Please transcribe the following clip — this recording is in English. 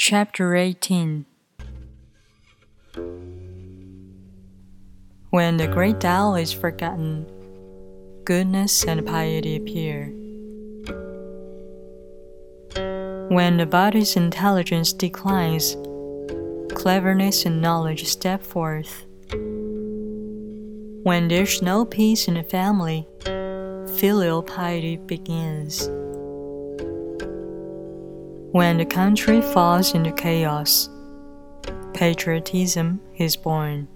Chapter 18 When the great Tao is forgotten, goodness and piety appear. When the body's intelligence declines, cleverness and knowledge step forth. When there's no peace in the family, filial piety begins. When the country falls into chaos, patriotism is born.